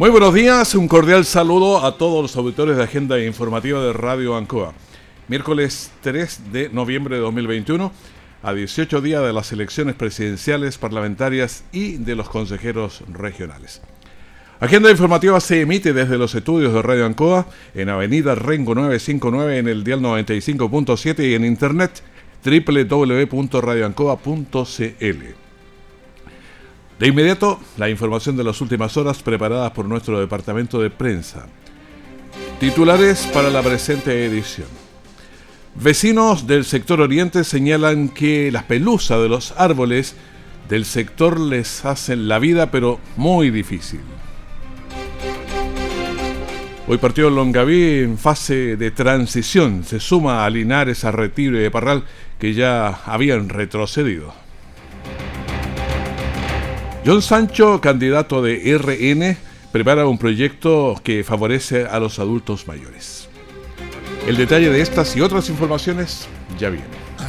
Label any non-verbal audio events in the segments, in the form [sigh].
Muy buenos días, un cordial saludo a todos los auditores de Agenda Informativa de Radio Ancoa. Miércoles 3 de noviembre de 2021, a 18 días de las elecciones presidenciales, parlamentarias y de los consejeros regionales. Agenda Informativa se emite desde los estudios de Radio Ancoa en Avenida Rengo 959 en el dial 95.7 y en internet www.radioancoa.cl. De inmediato, la información de las últimas horas preparadas por nuestro departamento de prensa. Titulares para la presente edición. Vecinos del sector oriente señalan que las pelusas de los árboles del sector les hacen la vida pero muy difícil. Hoy partió Longaví en fase de transición. Se suma a Linares, a Retiro y Parral que ya habían retrocedido. John Sancho, candidato de RN, prepara un proyecto que favorece a los adultos mayores. El detalle de estas y otras informaciones ya viene.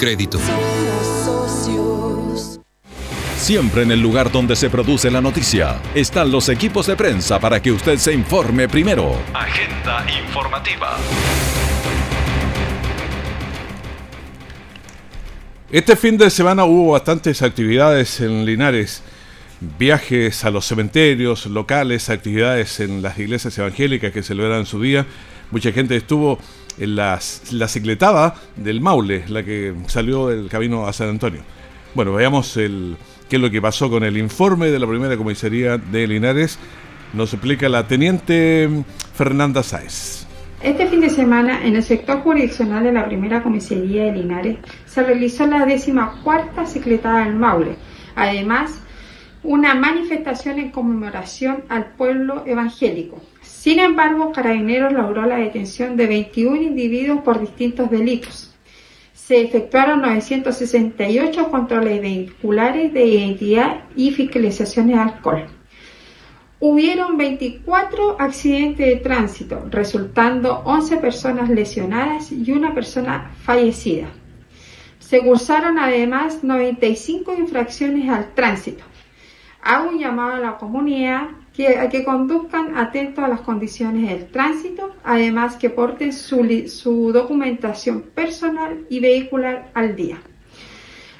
crédito. Siempre en el lugar donde se produce la noticia están los equipos de prensa para que usted se informe primero. Agenda informativa. Este fin de semana hubo bastantes actividades en Linares. Viajes a los cementerios locales, actividades en las iglesias evangélicas que celebran su día. Mucha gente estuvo en las, la cicletada del Maule, la que salió del camino a San Antonio. Bueno, veamos el, qué es lo que pasó con el informe de la primera comisaría de Linares. Nos explica la teniente Fernanda Sáez. Este fin de semana, en el sector jurisdiccional de la primera comisaría de Linares, se realizó la décima cuarta cicletada del Maule. Además, una manifestación en conmemoración al pueblo evangélico. Sin embargo, Carabineros logró la detención de 21 individuos por distintos delitos. Se efectuaron 968 controles vehiculares de identidad y fiscalizaciones de alcohol. Hubieron 24 accidentes de tránsito, resultando 11 personas lesionadas y una persona fallecida. Se cursaron además 95 infracciones al tránsito. Hago un llamado a la comunidad que, a que conduzcan atentos a las condiciones del tránsito, además que porten su, su documentación personal y vehicular al día.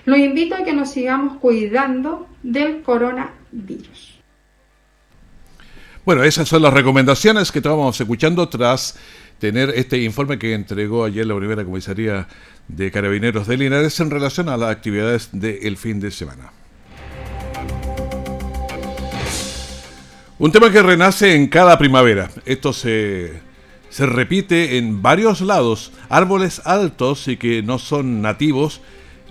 Los invito a que nos sigamos cuidando del coronavirus. Bueno, esas son las recomendaciones que estábamos escuchando tras tener este informe que entregó ayer la primera comisaría de Carabineros de Linares en relación a las actividades del fin de semana. Un tema que renace en cada primavera. Esto se, se repite en varios lados. Árboles altos y que no son nativos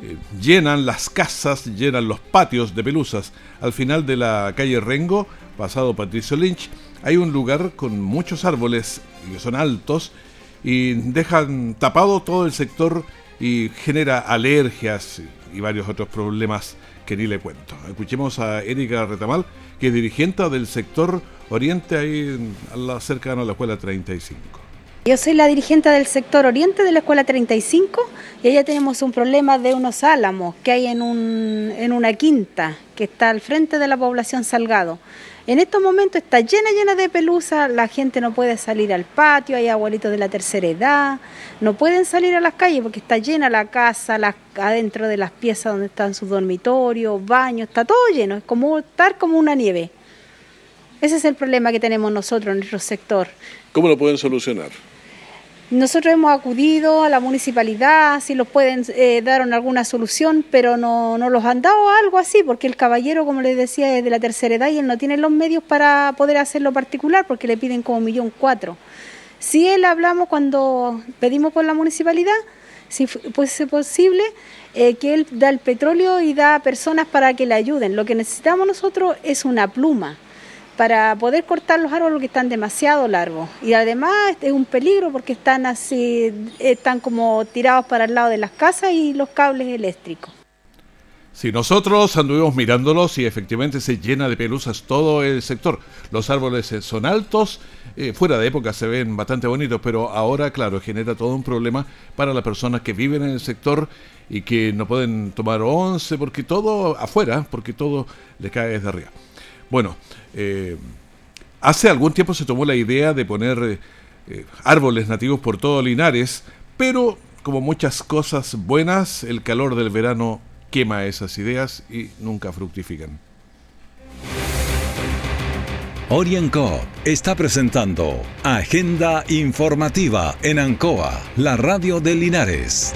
eh, llenan las casas, llenan los patios de pelusas. Al final de la calle Rengo, pasado Patricio Lynch, hay un lugar con muchos árboles que son altos y dejan tapado todo el sector y genera alergias y varios otros problemas que ni le cuento. Escuchemos a Erika Retamal, que es dirigente del sector Oriente, ahí cercano a la Escuela 35. Yo soy la dirigente del sector Oriente de la Escuela 35 y allá tenemos un problema de unos álamos que hay en, un, en una quinta que está al frente de la población Salgado. En estos momentos está llena, llena de pelusa, la gente no puede salir al patio, hay abuelitos de la tercera edad, no pueden salir a las calles porque está llena la casa, adentro de las piezas donde están sus dormitorios, baños, está todo lleno, es como estar como una nieve. Ese es el problema que tenemos nosotros en nuestro sector. ¿Cómo lo pueden solucionar? Nosotros hemos acudido a la municipalidad, si los pueden eh, dar alguna solución, pero no, no los han dado algo así, porque el caballero, como les decía, es de la tercera edad y él no tiene los medios para poder hacerlo particular, porque le piden como millón cuatro. Si él hablamos cuando pedimos por la municipalidad, si fuese posible, eh, que él da el petróleo y da personas para que le ayuden. Lo que necesitamos nosotros es una pluma para poder cortar los árboles que están demasiado largos. Y además es un peligro porque están así, están como tirados para el lado de las casas y los cables eléctricos. Si nosotros anduvimos mirándolos y efectivamente se llena de pelusas todo el sector. Los árboles eh, son altos, eh, fuera de época se ven bastante bonitos, pero ahora, claro, genera todo un problema para las personas que viven en el sector y que no pueden tomar once, porque todo afuera, porque todo le cae desde arriba. Bueno, eh, hace algún tiempo se tomó la idea de poner eh, árboles nativos por todo Linares, pero como muchas cosas buenas, el calor del verano quema esas ideas y nunca fructifican. Orienco está presentando Agenda Informativa en Ancoa, la radio de Linares.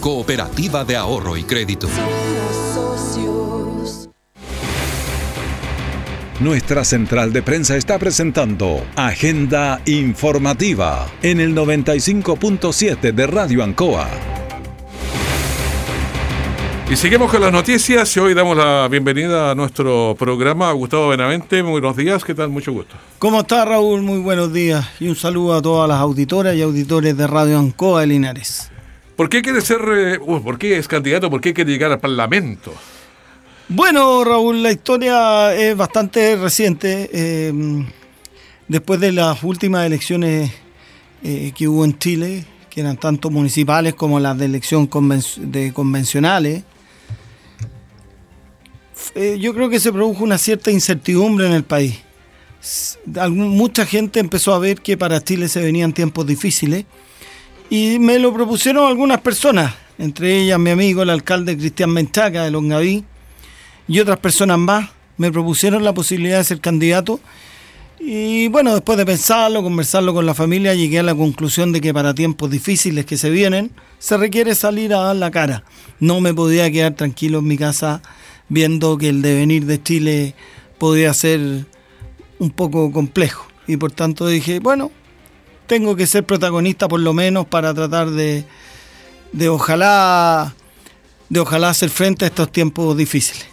Cooperativa de Ahorro y Crédito. Nuestra central de prensa está presentando Agenda Informativa en el 95.7 de Radio Ancoa. Y seguimos con las noticias y hoy damos la bienvenida a nuestro programa a Gustavo Benavente. Muy buenos días, ¿qué tal? Mucho gusto. ¿Cómo está Raúl? Muy buenos días y un saludo a todas las auditoras y auditores de Radio Ancoa de Linares. ¿Por qué quiere ser, eh, uh, por qué es candidato? ¿Por qué quiere llegar al Parlamento? Bueno, Raúl, la historia es bastante reciente. Eh, después de las últimas elecciones eh, que hubo en Chile, que eran tanto municipales como las de elección de convencionales, yo creo que se produjo una cierta incertidumbre en el país. mucha gente empezó a ver que para Chile se venían tiempos difíciles y me lo propusieron algunas personas, entre ellas mi amigo, el alcalde Cristian Menchaca de Longaví, y otras personas más. Me propusieron la posibilidad de ser candidato. Y bueno, después de pensarlo, conversarlo con la familia, llegué a la conclusión de que para tiempos difíciles que se vienen, se requiere salir a dar la cara. No me podía quedar tranquilo en mi casa viendo que el devenir de Chile podía ser un poco complejo. Y por tanto dije, bueno, tengo que ser protagonista por lo menos para tratar de, de ojalá de ojalá hacer frente a estos tiempos difíciles.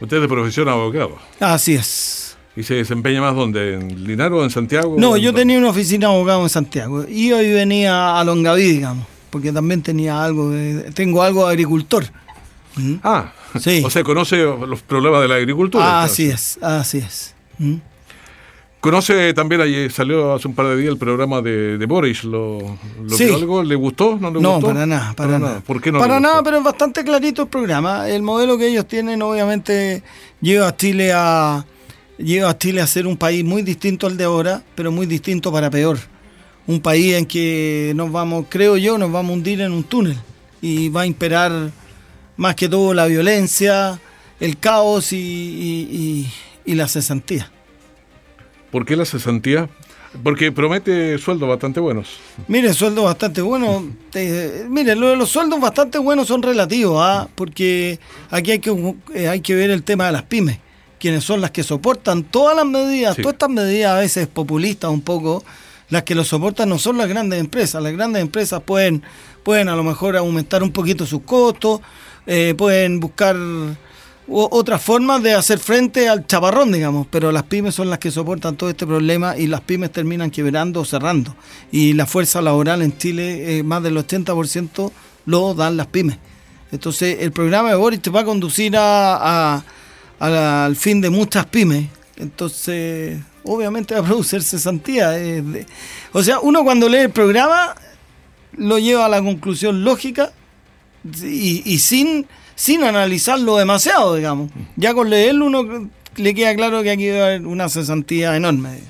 Usted es de profesión abogado. Así es. ¿Y se desempeña más donde? ¿En Linares o en Santiago? No, yo tenía una oficina de abogado en Santiago y hoy venía a Longaví, digamos, porque también tenía algo, tengo algo de agricultor. ¿Mm? Ah, sí. [laughs] O sea, conoce los problemas de la agricultura. Ah, así es, así es. ¿Mm? ¿Conoce también, ahí salió hace un par de días el programa de, Boris? ¿Lo, lo algo? ¿Le gustó? ¿No le no, para nada, para, nada. ¿Por qué no Para nada, pero es bastante clarito el programa. El modelo que ellos tienen obviamente lleva a Chile a, lleva a Chile a ser un país muy distinto al de ahora, pero muy distinto para peor. Un país en que nos vamos, creo yo, nos vamos a hundir en un túnel y va a imperar más que todo la violencia, el caos y la cesantía. ¿Por qué la cesantía? Porque promete sueldos bastante buenos. Mire, sueldos bastante buenos. Eh, mire, los sueldos bastante buenos son relativos, ¿ah? porque aquí hay que, eh, hay que ver el tema de las pymes, quienes son las que soportan todas las medidas, todas estas medidas a veces populistas un poco, las que lo soportan no son las grandes empresas. Las grandes empresas pueden, pueden a lo mejor aumentar un poquito sus costos, eh, pueden buscar otras formas de hacer frente al chaparrón, digamos, pero las pymes son las que soportan todo este problema y las pymes terminan quebrando o cerrando. Y la fuerza laboral en Chile, eh, más del 80% lo dan las pymes. Entonces, el programa de Boris te va a conducir a, al fin de muchas pymes. Entonces, obviamente va a producir cesantía. o sea, uno cuando lee el programa lo lleva a la conclusión lógica y, sin, sin analizarlo demasiado, digamos. Ya con leerlo uno le queda claro que aquí va a haber una cesantía enorme.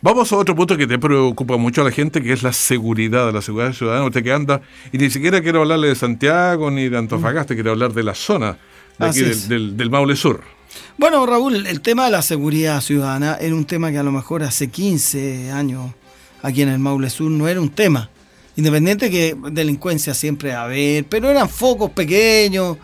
Vamos a otro punto que te preocupa mucho a la gente, que es la seguridad, la seguridad ciudadana. Usted que anda, y ni siquiera quiero hablarle de Santiago ni de Antofagasta, quiero hablar de la zona de aquí del, del, Maule Sur. Bueno, Raúl, el tema de la seguridad ciudadana era un tema que a lo mejor hace 15 años aquí en el Maule Sur no era un tema. Independiente que delincuencia siempre a haber, pero eran focos pequeños.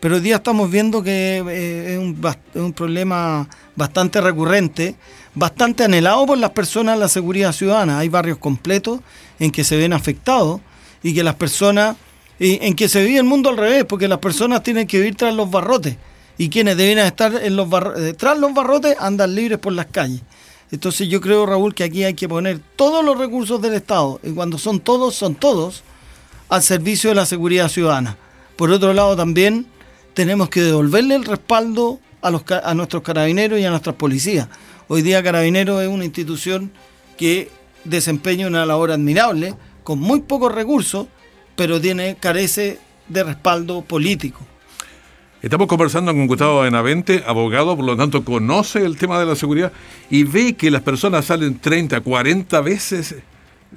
Pero hoy día estamos viendo que eh, es un, es un problema bastante recurrente bastante anhelado por las personas la seguridad ciudadana. Hay barrios completos en que se ven afectados y que las personas, en que se vive el mundo al revés, porque las personas tienen que vivir tras los barrotes y quienes deben estar en los tras los barrotes andan libres por las calles. Entonces yo creo, Raúl, que aquí hay que poner todos los recursos del Estado, y cuando son todos, son todos, al servicio de la seguridad ciudadana. Por otro lado, también tenemos que devolverle el respaldo a, los, a nuestros carabineros y a nuestras policías. Hoy día Carabineros es una institución que desempeña una labor admirable, con muy pocos recursos, pero tiene, carece de respaldo político. Estamos conversando con Gustavo Benavente, abogado, por lo tanto conoce el tema de la seguridad y ve que las personas salen 30, 40 veces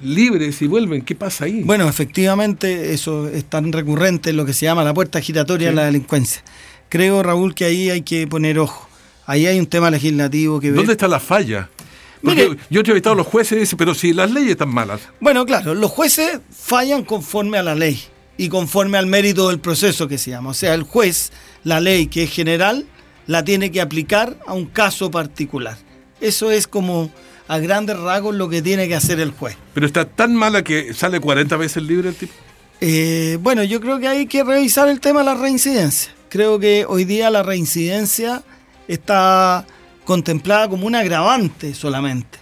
libres y vuelven. ¿Qué pasa ahí? Bueno, efectivamente eso es tan recurrente, lo que se llama la puerta giratoria de la delincuencia. Creo, Raúl, que ahí hay que poner ojo. Ahí hay un tema legislativo que ver. ¿Dónde está la falla? Porque yo he entrevistado a los jueces y dicen, pero si las leyes están malas. Bueno, claro, los jueces fallan conforme a la ley y conforme al mérito del proceso que se llama. O sea, el juez, la ley que es general, la tiene que aplicar a un caso particular. Eso es como a grandes rasgos lo que tiene que hacer el juez. Pero está tan mala que sale 40 veces libre el tipo. Eh, bueno, yo creo que hay que revisar el tema de la reincidencia. Creo que hoy día la reincidencia está contemplada como un agravante solamente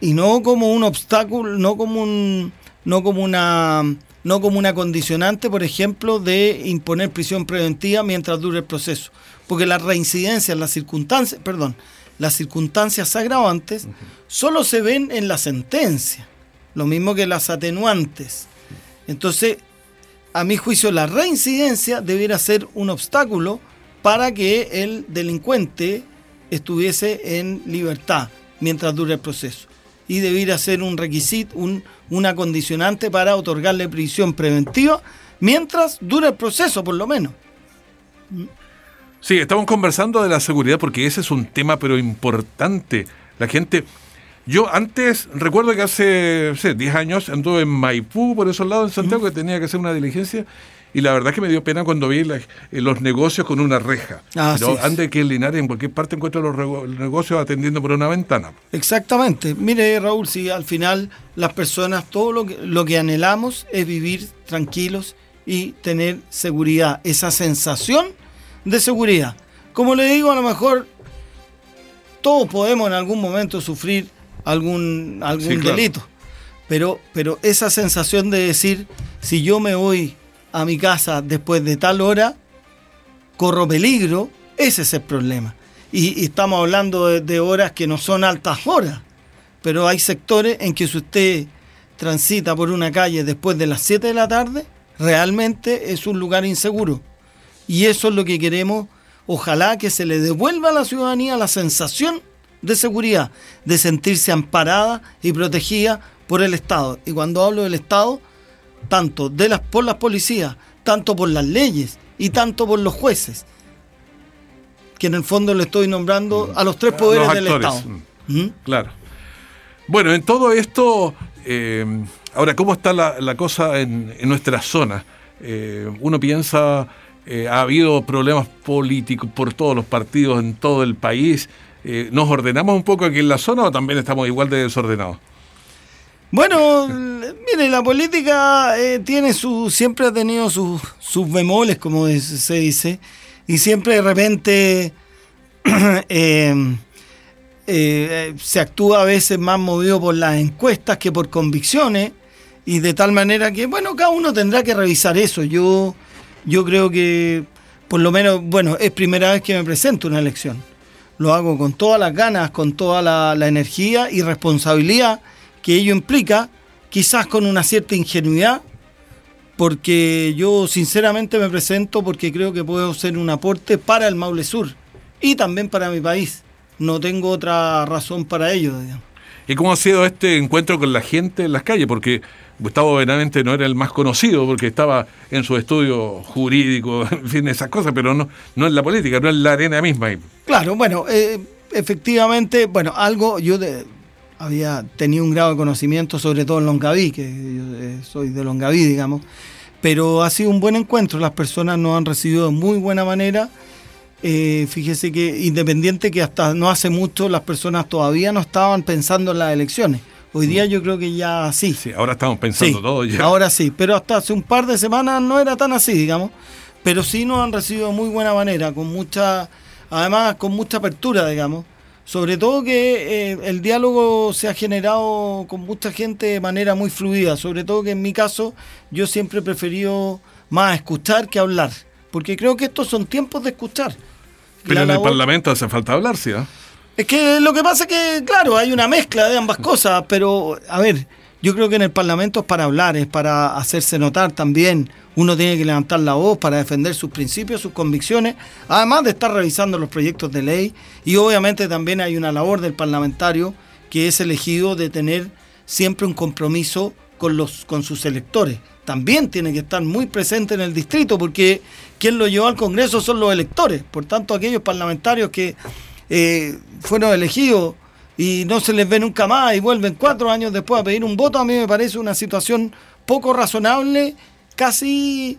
y no como un obstáculo, no como un no como una no como una condicionante, por ejemplo, de imponer prisión preventiva mientras dure el proceso, porque las reincidencias, las circunstancias, perdón, las circunstancias agravantes solo se ven en la sentencia, lo mismo que las atenuantes. Entonces, a mi juicio, la reincidencia debiera ser un obstáculo para que el delincuente estuviese en libertad mientras dure el proceso. Y debiera ser un requisito, un, una condicionante para otorgarle prisión preventiva mientras dure el proceso, por lo menos. Sí, estamos conversando de la seguridad porque ese es un tema pero importante. La gente... Yo antes, recuerdo que hace 10 años anduve en Maipú, por esos lados, en Santiago, que tenía que hacer una diligencia y la verdad que me dio pena cuando vi eh, los negocios con una reja. Ah, Pero antes que en Linares, en cualquier parte encuentro los negocios atendiendo por una ventana. Exactamente. Mire, Raúl, si al final las personas, todo lo que, lo que anhelamos es vivir tranquilos y tener seguridad, esa sensación de seguridad. Como le digo, a lo mejor todos podemos en algún momento sufrir algún, algún delito. Pero, pero esa sensación de decir, si yo me voy a mi casa después de tal hora, corro peligro, ese es el problema. Y, estamos hablando de, horas que no son altas horas, pero hay sectores en que si usted transita por una calle después de las 7 de la tarde, realmente es un lugar inseguro. Y eso es lo que queremos, ojalá que se le devuelva a la ciudadanía la sensación de seguridad, de sentirse amparada y protegida por el Estado. Y cuando hablo del Estado, tanto de las, por las policías, tanto por las leyes y tanto por los jueces, que en el fondo le estoy nombrando a los tres poderes del Estado. Mm. ¿Mm? Claro. Bueno, en todo esto, eh, ahora, ¿cómo está la, cosa en, nuestra zona? Eh, uno piensa, eh, ha habido problemas políticos por todos los partidos en todo el país. ¿Nos ordenamos un poco aquí en la zona o también estamos igual de desordenados? Bueno, mire, la política eh, tiene su, siempre ha tenido sus, sus bemoles, como se dice, y siempre de repente [clears throat] eh, eh, se actúa a veces más movido por las encuestas que por convicciones y de tal manera que, bueno, cada uno tendrá que revisar eso. Yo, yo creo que, por lo menos, bueno, es primera vez que me presento una elección. Lo hago con todas las ganas, con toda la, la energía y responsabilidad que ello implica, quizás con una cierta ingenuidad, porque yo sinceramente me presento porque creo que puedo ser un aporte para el Maule Sur y también para mi país. No tengo otra razón para ello. Digamos. ¿Y cómo ha sido este encuentro con la gente en las calles? Porque Gustavo Benavente no era el más conocido porque estaba en su estudio jurídico, [laughs] en fin, esas cosas, pero no, no en la política, no en la arena misma. Claro, bueno, eh, efectivamente, bueno, algo yo había tenido un grado de conocimiento, sobre todo en Longaví, que yo eh, soy de Longaví, digamos, pero ha sido un buen encuentro, las personas nos han recibido de muy buena manera. Eh, fíjese que independiente que hasta no hace mucho las personas todavía no estaban pensando en las elecciones. Hoy día yo creo que ya sí. Sí, ahora estamos pensando todo ya. Ahora sí, pero hasta hace un par de semanas no era tan así, digamos. Pero sí nos han recibido de muy buena manera, con mucha, además con mucha apertura, digamos. Sobre todo que eh, el diálogo se ha generado con mucha gente de manera muy fluida. Sobre todo que en mi caso yo siempre he preferido más escuchar que hablar. Porque creo que estos son tiempos de escuchar. Pero en el Parlamento hace falta hablar, ¿sí? ¿eh? Es que lo que pasa es que, claro, hay una mezcla de ambas cosas, pero a ver, yo creo que en el Parlamento es para hablar, es para hacerse notar también. Uno tiene que levantar la voz para defender sus principios, sus convicciones, además de estar revisando los proyectos de ley. Y obviamente también hay una labor del parlamentario que es elegido de tener siempre un compromiso con, los, con sus electores. También tiene que estar muy presente en el distrito porque quien lo llevó al Congreso son los electores. Por tanto, aquellos parlamentarios que eh, fueron elegidos y no se les ve nunca más y vuelven cuatro años después a pedir un voto, a mí me parece una situación poco razonable, casi...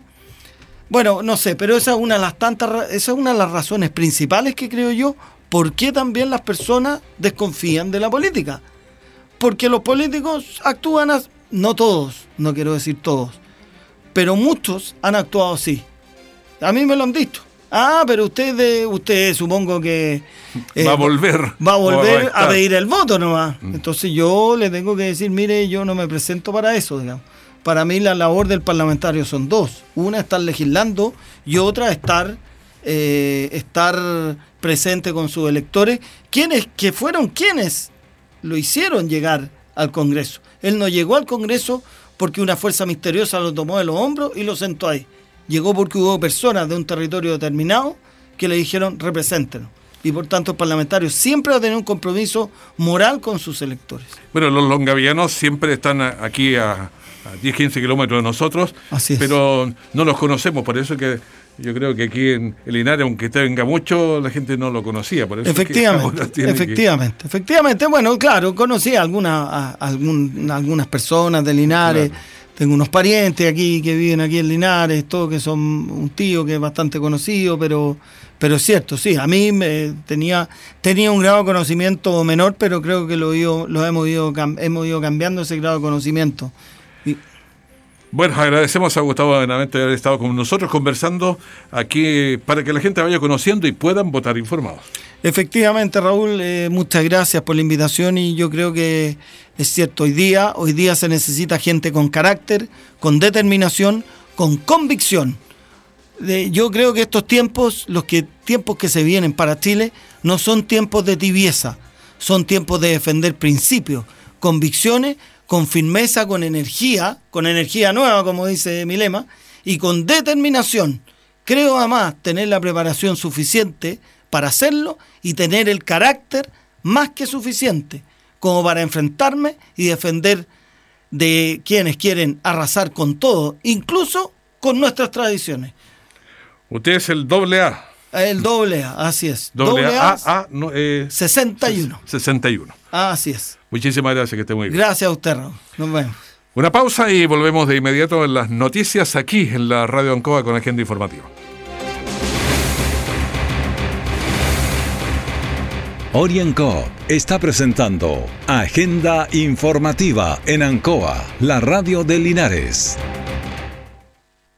Bueno, no sé, pero esa es una de las tantas, esa es una de las razones principales que creo yo, por qué también las personas desconfían de la política. Porque los políticos actúan, no todos, no quiero decir todos, pero muchos han actuado así. A mí me lo han dicho. Ah, pero usted, usted supongo que... Eh, va a volver. Va a volver a, pedir el voto nomás. Mm. Entonces yo le tengo que decir, mire, yo no me presento para eso, digamos. Para mí la labor del parlamentario son dos. Una, estar legislando y otra, estar, eh, estar presente con sus electores, quienes, que fueron quienes lo hicieron llegar al Congreso. Él no llegó al Congreso porque una fuerza misteriosa lo tomó de los hombros y lo sentó ahí llegó porque hubo personas de un territorio determinado que le dijeron represéntenos. Y por tanto el parlamentario siempre va a tener un compromiso moral con sus electores. Bueno, los longavianos siempre están aquí a, 10, 15 kilómetros de nosotros, pero no los conocemos, por eso que yo creo que aquí en el Linares, aunque tenga mucho, la gente no lo conocía. Por eso efectivamente, efectivamente, efectivamente. Bueno, claro, conocí a, algunas, algunas personas de Linares. Tengo unos parientes aquí que viven aquí en Linares, todo que son un tío que es bastante conocido, pero, pero es cierto, sí, a mí me tenía, tenía un grado de conocimiento menor, pero creo que lo, lo hemos, ido, hemos ido cambiando ese grado de conocimiento. Bueno, agradecemos a Gustavo Benavente haber estado con nosotros conversando aquí para que la gente vaya conociendo y puedan votar informados. Efectivamente, Raúl, eh, muchas gracias por la invitación y yo creo que es cierto, hoy día, hoy día se necesita gente con carácter, con determinación, con convicción. yo creo que estos tiempos, los que, tiempos que se vienen para Chile, no son tiempos de tibieza, son tiempos de defender principios, convicciones, con firmeza, con energía, con energía nueva, como dice mi lema, y con determinación. Creo además tener la preparación suficiente para hacerlo y tener el carácter más que suficiente como para enfrentarme y defender de quienes quieren arrasar con todo, incluso con nuestras tradiciones. Usted es el doble A. El doble A, así es. Doble, A, A, no, 61. 61. Así es. Muchísimas gracias, que esté muy bien. Gracias a usted, Raúl. Nos vemos. Una pausa y volvemos de inmediato en las noticias aquí en la Radio Ancoa con Agenda Informativa. Orienco está presentando Agenda Informativa en Ancoa, la radio de Linares.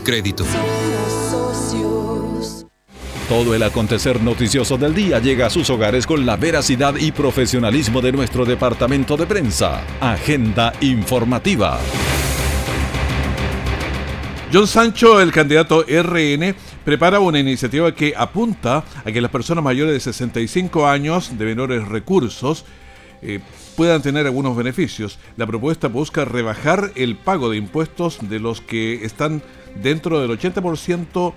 crédito. Todo el acontecer noticioso del día llega a sus hogares con la veracidad y profesionalismo de nuestro departamento de prensa. Agenda informativa. John Sancho, el candidato RN, prepara una iniciativa que apunta a que las personas mayores de 65 años de menores recursos eh, puedan tener algunos beneficios. La propuesta busca rebajar el pago de impuestos de los que están dentro del 80%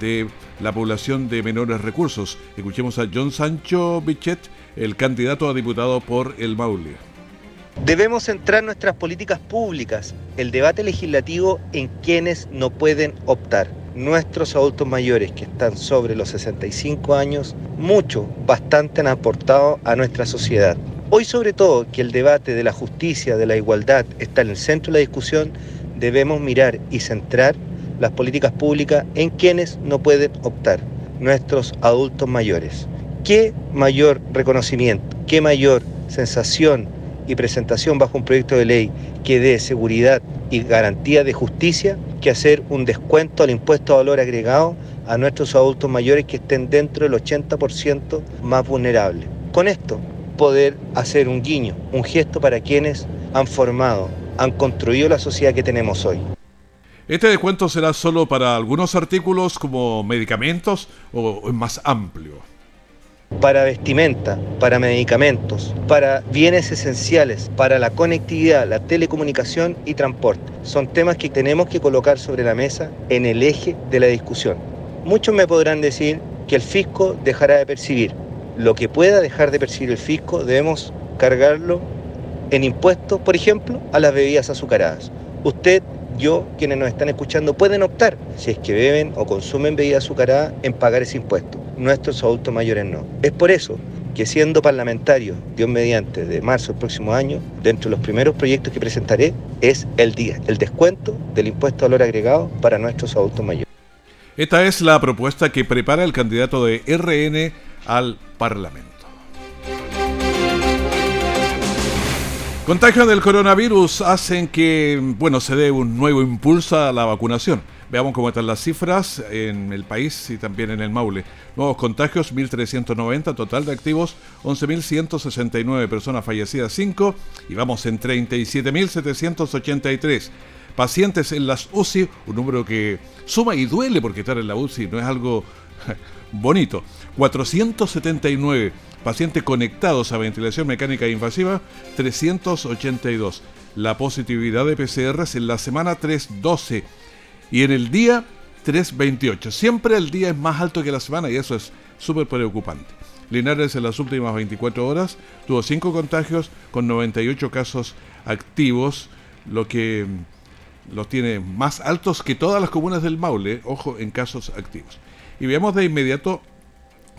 de la población de menores recursos. Escuchemos a John Sancho Bichet, el candidato a diputado por el Maule. Debemos centrar nuestras políticas públicas, el debate legislativo en quienes no pueden optar. Nuestros adultos mayores que están sobre los 65 años, mucho, bastante han aportado a nuestra sociedad. Hoy sobre todo que el debate de la justicia, de la igualdad está en el centro de la discusión, debemos mirar y centrar las políticas públicas en quienes no pueden optar, nuestros adultos mayores. ¿Qué mayor reconocimiento, qué mayor sensación y presentación bajo un proyecto de ley que dé seguridad y garantía de justicia que hacer un descuento al impuesto a valor agregado a nuestros adultos mayores que estén dentro del 80% más vulnerables. Con esto, poder hacer un guiño, un gesto para quienes han formado, han construido la sociedad que tenemos hoy. ¿Este descuento será solo para algunos artículos como medicamentos o es más amplio? Para vestimenta, para medicamentos, para bienes esenciales, para la conectividad, la telecomunicación y transporte. Son temas que tenemos que colocar sobre la mesa en el eje de la discusión. Muchos me podrán decir que el fisco dejará de percibir. Lo que pueda dejar de percibir el fisco debemos cargarlo en impuestos, por ejemplo, a las bebidas azucaradas. Usted yo, quienes nos están escuchando, pueden optar, si es que beben o consumen bebida azucarada, en pagar ese impuesto. Nuestros adultos mayores no. Es por eso que siendo parlamentario, Dios mediante, de marzo del próximo año, dentro de los primeros proyectos que presentaré, es el día, el descuento del impuesto a valor agregado para nuestros adultos mayores. Esta es la propuesta que prepara el candidato de RN al Parlamento. Contagios del coronavirus hacen que, bueno, se dé un nuevo impulso a la vacunación. Veamos cómo están las cifras en el país y también en el Maule. Nuevos contagios, 1.390, total de activos, 11.169 personas fallecidas, 5, y vamos en 37.783. Pacientes en las UCI, un número que suma y duele porque estar en la UCI no es algo [laughs] bonito. 479 Pacientes conectados a ventilación mecánica invasiva, 382. La positividad de PCR es en la semana 312 y en el día 328. Siempre el día es más alto que la semana y eso es súper preocupante. Linares en las últimas 24 horas tuvo 5 contagios con 98 casos activos, lo que los tiene más altos que todas las comunas del Maule, ojo, en casos activos. Y veamos de inmediato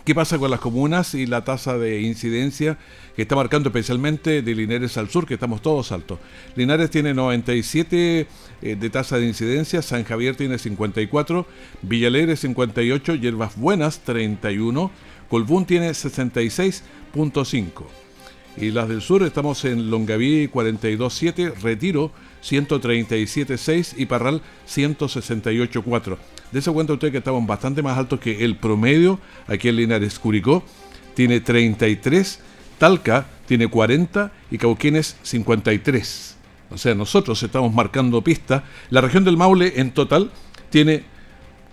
¿Qué pasa con las comunas y la tasa de incidencia que está marcando especialmente de Linares al sur, que estamos todos altos? Linares tiene 97 eh, de tasa de incidencia, San Javier tiene 54, Villalegre 58, Hierbas Buenas 31, Colbún tiene 66.5. Y las del sur estamos en Longaví 42.7, Retiro 137.6 y Parral 168.4. Dese cuenta usted que estamos bastante más altos que el promedio aquí en Linares. Curicó tiene 33, Talca tiene 40 y Cauquienes 53. O sea, nosotros estamos marcando pista. La región del Maule en total tiene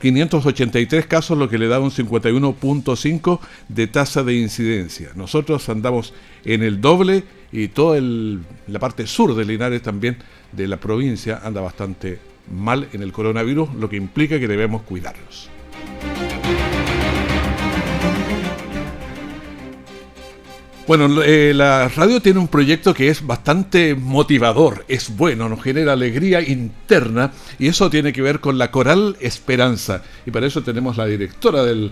583 casos, lo que le da un 51.5 de tasa de incidencia. Nosotros andamos en el doble y toda la parte sur de Linares también de la provincia anda bastante mal en el coronavirus, lo que implica que debemos cuidarlos. Bueno, eh, la radio tiene un proyecto que es bastante motivador, es bueno, nos genera alegría interna y eso tiene que ver con la Coral Esperanza. Y para eso tenemos la directora del,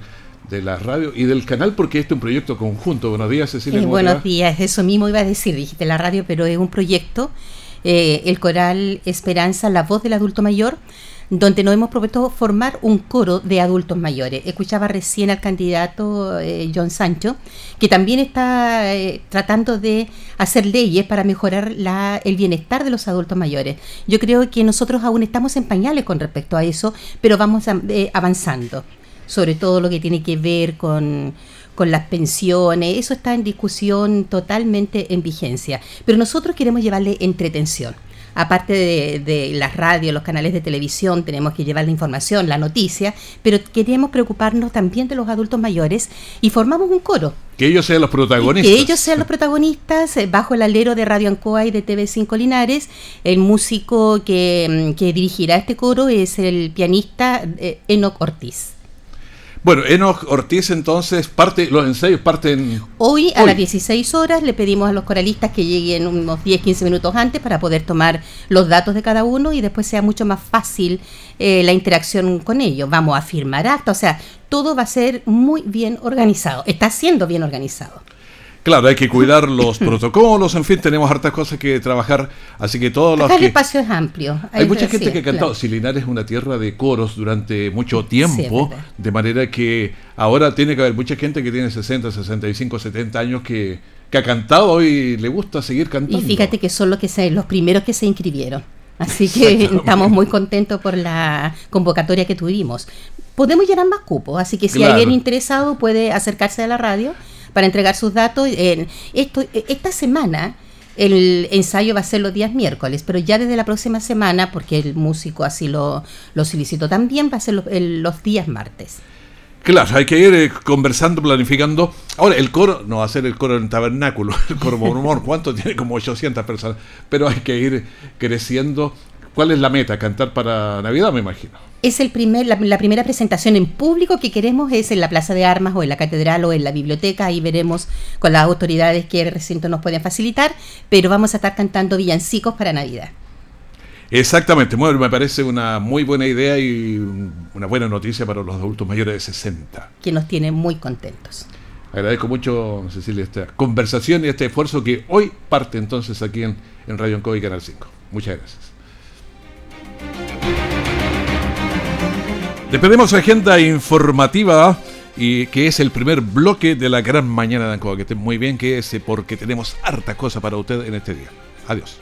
de la radio y del canal porque este es un proyecto conjunto. Buenos días, Cecilia. Eh, buenos días, eso mismo iba a decir, dijiste la radio, pero es un proyecto, eh, el Coral Esperanza, la voz del adulto mayor donde nos hemos propuesto formar un coro de adultos mayores. Escuchaba recién al candidato eh, John Sancho, que también está eh, tratando de hacer leyes para mejorar la, el bienestar de los adultos mayores. Yo creo que nosotros aún estamos en pañales con respecto a eso, pero vamos eh, avanzando, sobre todo lo que tiene que ver con con las pensiones, eso está en discusión totalmente en vigencia. Pero nosotros queremos llevarle entretención aparte de, las radios, los canales de televisión, tenemos que llevar la información, la noticia, pero queríamos preocuparnos también de los adultos mayores y formamos un coro. Que ellos sean los protagonistas. Que ellos sean los protagonistas eh, bajo el alero de Radio Ancoa y de TV5 Linares. El músico que, que dirigirá este coro es el pianista eh, Enoch Ortiz. Bueno, Enoch Ortiz entonces parte, los ensayos parten... Hoy a las 16 horas le pedimos a los coralistas que lleguen unos 10-15 minutos antes para poder tomar los datos de cada uno y después sea mucho más fácil eh, la interacción con ellos. Vamos a firmar acta, o sea, todo va a ser muy bien organizado, está siendo bien organizado. Claro, hay que cuidar los [laughs] protocolos, en fin, tenemos hartas cosas que trabajar, así que todos los que... el espacio es amplio. Hay, mucha gente que ha cantado. Claro. es una tierra de coros durante mucho tiempo, de manera que ahora tiene que haber mucha gente que tiene 60, 65, 70 años que, que ha cantado y le gusta seguir cantando. Y fíjate que son los, que se, los primeros que se inscribieron. Así que estamos muy contentos por la convocatoria que tuvimos. Podemos llenar más cupos, así que si hay alguien interesado puede acercarse a la radio para entregar sus datos. Esta semana el ensayo va a ser los días miércoles, pero ya desde la próxima semana, porque el músico así lo, lo solicitó también, va a ser los días martes. Claro, hay que ir eh, conversando, planificando. Ahora, el coro no va a ser el coro en tabernáculo, [laughs] el coro humor, ¿cuánto tiene? Como 800 personas. Pero hay que ir creciendo. ¿Cuál es la meta? ¿Cantar para Navidad, me imagino? Es el primer, la, primera presentación en público que queremos es en la Plaza de Armas o en la Catedral o en la biblioteca. Ahí veremos con las autoridades que el recinto nos pueden facilitar, pero vamos a estar cantando villancicos para Navidad. Exactamente, bueno, me parece una muy buena idea y una buena noticia para los adultos mayores de 60. Que nos tiene muy contentos. Agradezco mucho, Cecilia, esta conversación y este esfuerzo que hoy parte entonces aquí en, en Radio Enco y Canal 5. Muchas gracias. Despedimos agenda informativa y que es el primer bloque de la gran mañana de Ancoa. Que esté muy bien, que es porque tenemos harta cosa para usted en este día. Adiós.